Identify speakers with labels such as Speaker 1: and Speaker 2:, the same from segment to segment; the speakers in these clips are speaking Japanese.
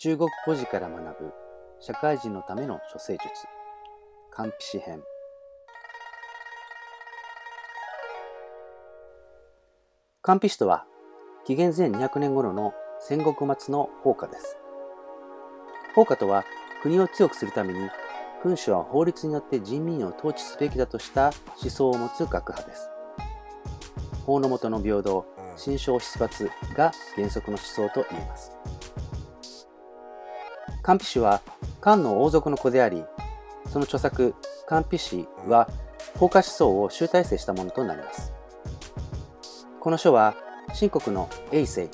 Speaker 1: 中国古事から学ぶ社会人のための処世術。漢詩詩編。漢詩とは紀元前200年頃の戦国末の法家です。法家とは国を強くするために君主は法律によって人民を統治すべきだとした思想を持つ学派です。法の下の平等心象出発が原則の思想と言えます漢詩は漢の王族の子であり、その著作、漢詩詩は法家思想を集大成したものとなります。この書は、秦国の永世、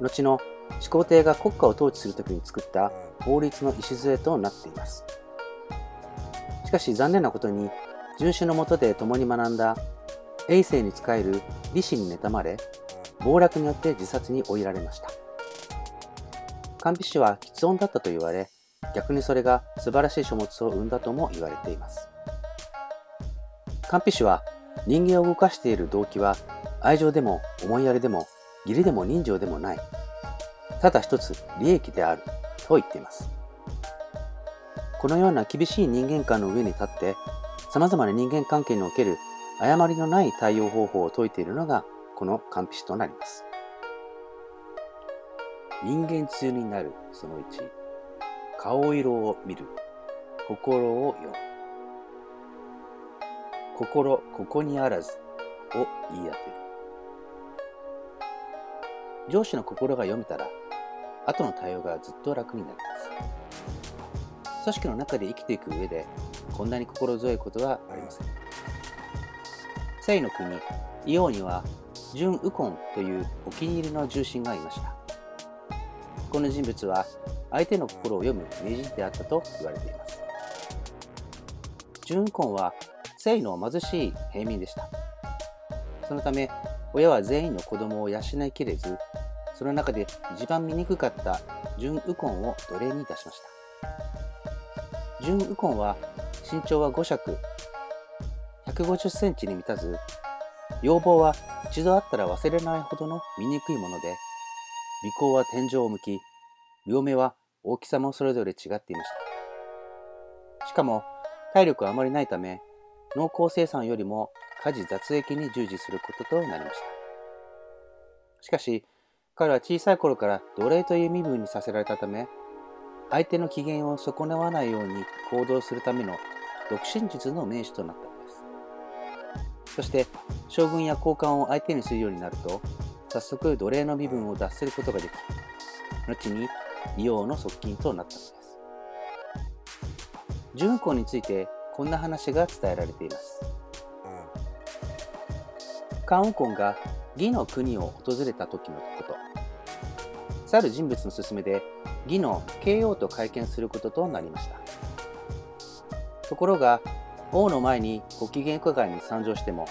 Speaker 1: 後の始皇帝が国家を統治するときに作った法律の礎となっています。しかし残念なことに、遵守のもとで共に学んだ永世に仕える李氏に妬まれ、暴落によって自殺に追いられました。漢筆師は喫音だったと言われ、逆にそれが素晴らしい書物を生んだとも言われています。漢筆師は人間を動かしている動機は愛情でも思いやりでも義理でも人情でもない。ただ一つ利益であると言っています。このような厳しい人間観の上に立って様々な人間関係における誤りのない対応方法を説いているのがこの漢筆師となります。人間通になるその1顔色を見る。心を読む。心ここにあらず。を言い当てる。上司の心が読めたら後の対応がずっと楽になります。組織の中で生きていく上でこんなに心強いことはありません。聖の国イオには純ウコンというお気に入りの重臣がいました。この人物は相手の心を読む名人であったと言われています。純根は聖の貧しい平民でした。そのため、親は全員の子供を養いきれず、その中で一番醜かった純右根を奴隷にいたしました。純右根は身長は5尺、150センチに満たず、要望は一度あったら忘れないほどの醜いもので、尾行は天井を向き、両目は大きさもそれぞれ違っていました。しかも、体力はあまりないため、農耕生産よりも家事雑役に従事することとなりました。しかし、彼は小さい頃から奴隷という身分にさせられたため、相手の機嫌を損なわないように行動するための独身術の名手となったのです。そして、将軍や高官を相手にするようになると、早速奴隷の身分を脱することができ、後に硫黄の側近となったのです。純子についてこんな話が伝えられています。カウンコンが義の国を訪れた時のこと。去る人物の勧めで義の慶応と会見することとなりました。ところが、王の前にご機嫌伺いに参上しても、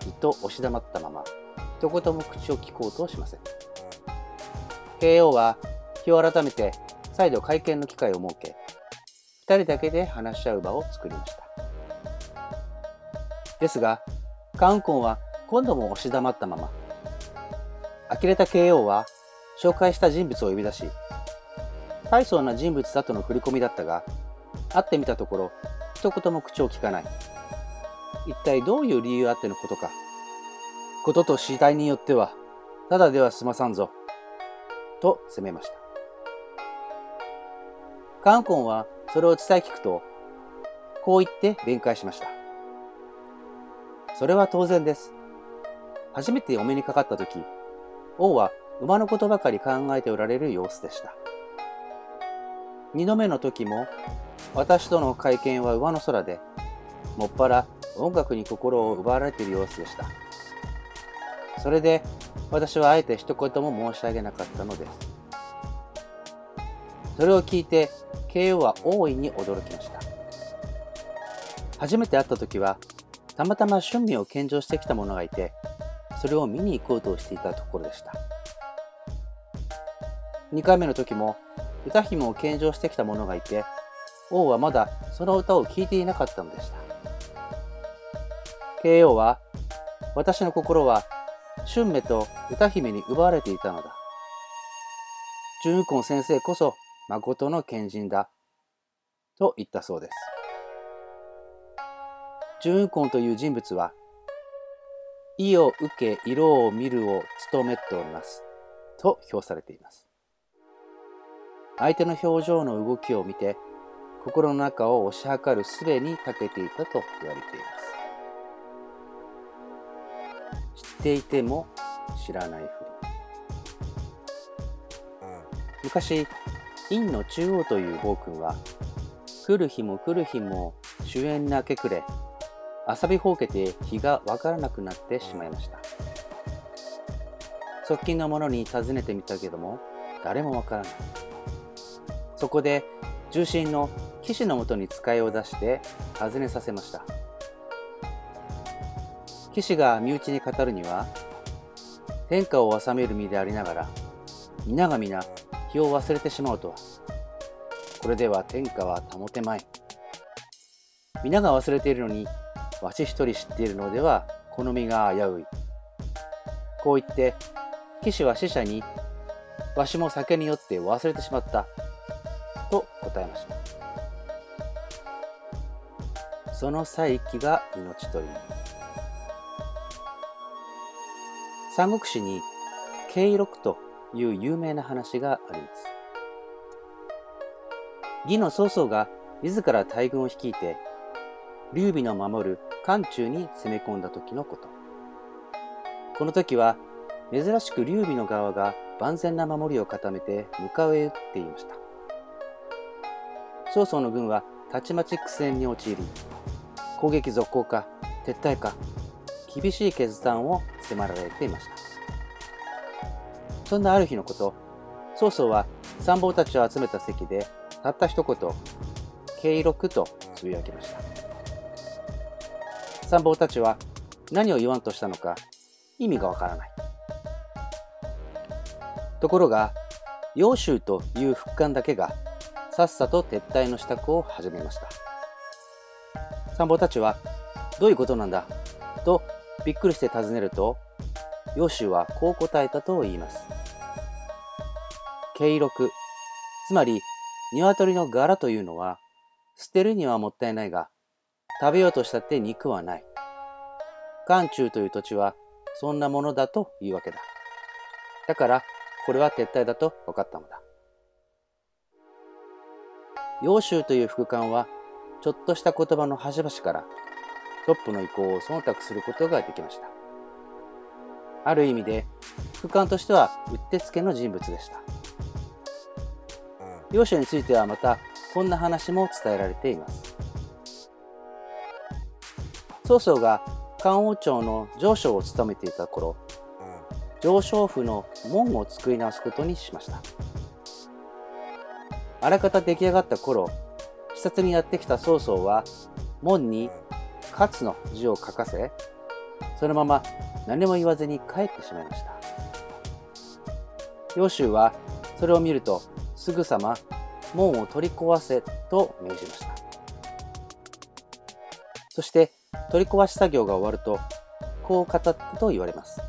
Speaker 1: ずっと押し黙ったまま、一言も口を聞こうとしません。慶応は日を改めて再度会見の機会を設け、二人だけで話し合う場を作りました。ですが、カウンコンは今度も押し黙ったまま、呆れた慶応は紹介した人物を呼び出し、大層な人物だとの振り込みだったが、会ってみたところ、一言も口を聞かない。一体どういう理由あってのことか。ことと次第によっては、ただでは済まさんぞ。と責めました。カンコンはそれを伝え聞くと、こう言って弁解しました。それは当然です。初めてお目にかかった時、王は馬のことばかり考えておられる様子でした。二度目の時も、私との会見は上の空で、もっぱら音楽に心を奪われている様子でした。それで私はあえて一言も申し上げなかったのです。それを聞いて、慶応は大いに驚きました。初めて会った時は、たまたま趣味を献上してきた者がいて、それを見に行こうとしていたところでした。2回目の時も、歌姫を献上してきた者がいて、王はまだその歌を聴いていなかったのでした。慶応は、私の心は春梅と歌姫に奪われていたのだ。純右近先生こそ誠の賢人だと言ったそうです。純雲根という人物は、意を受け色を見るを務めておりますと評されています。相手の表情の動きを見て、心の中を推し量る術に長けていたと言われています。ていても知らないふり。昔、陰の中央という暴君は、来る日も来る日も主演なけくれ、遊びほうけて日がわからなくなってしまいました。側近の者に尋ねてみたけども、誰もわからない。そこで、重臣の騎士のもとに使いを出して尋ねさせました。騎士が身内に語るには、天下を治める身でありながら、皆が皆、日を忘れてしまうとは、これでは天下は保てまい。皆が忘れているのに、わし一人知っているのでは、好みが危うい。こう言って、騎士は死者に、わしも酒によって忘れてしまった。と答えました。その再起が命という。三国志に、慶六という有名な話があります。義の曹操が自ら大軍を率いて、劉備の守る漢中に攻め込んだ時のこと。この時は、珍しく劉備の側が万全な守りを固めて向かうへ打っていました。曹操の軍はたちまち苦戦に陥り、攻撃続行か撤退か厳しい決断を迫られていました。そんなある日のこと、曹操は参謀たちを集めた席でたった一言、軽六とつぶやきました。参謀たちは何を言わんとしたのか意味がわからない。ところが、揚州という副官だけがさっさと撤退の支度を始めました。参謀たちは、どういうことなんだとびっくりして尋ねると、揚州はこう答えたと言います。軽六、つまり鶏の柄というのは、捨てるにはもったいないが、食べようとしたって肉はない。漢中という土地は、そんなものだというわけだ。だから、これは撤退だと分かったのだ。揚州という副官は、ちょっとした言葉の端々からトップの意向を忖度することができました。ある意味で、副官としてはうってつけの人物でした。両者についてはまたこんな話も伝えられています。曹操が漢王朝の上将を務めていた頃、上将府の門を作り直すことにしました。あらかた出来上がった頃、視察にやってきた曹操は、門に勝の字を書かせ、そのまま何も言わずに帰ってしまいました。揚州はそれを見るとすぐさま門を取り壊せと命じました。そして取り壊し作業が終わると、こう語ったと言われます。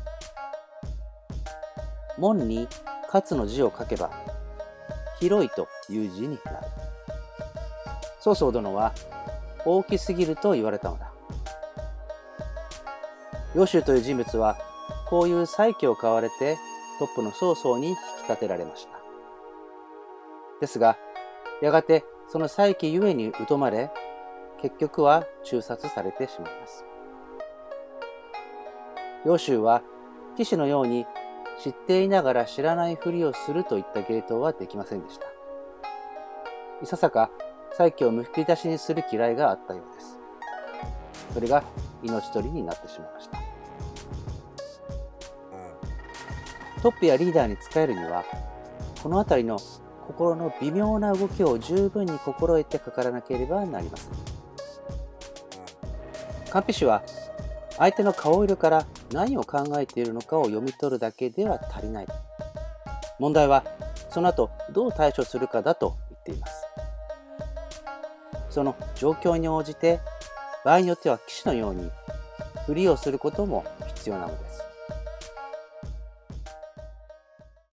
Speaker 1: 門に勝の字を書けば、広いという字になる。曹操殿は大きすぎると言われたのだ。揚州という人物は、こういう再起を買われてトップの曹操に引き立てられました。ですが、やがてその再起ゆえに疎まれ、結局は中殺されてしまいます。揚州は騎士のように知っていながら知らないふりをするといった芸当はできませんでした。いささか再起をむき出しにする嫌いがあったようです。それが命取りになってしまいました。トップやリーダーに使えるには、この辺りの心の微妙な動きを十分に心得てかからなければなりません。カンピ氏は相手の顔色から何を考えているのかを読み取るだけでは足りない。問題はその後どう対処するかだと言っています。その状況に応じて場合によっては騎士のようにふりをすることも必要なのです。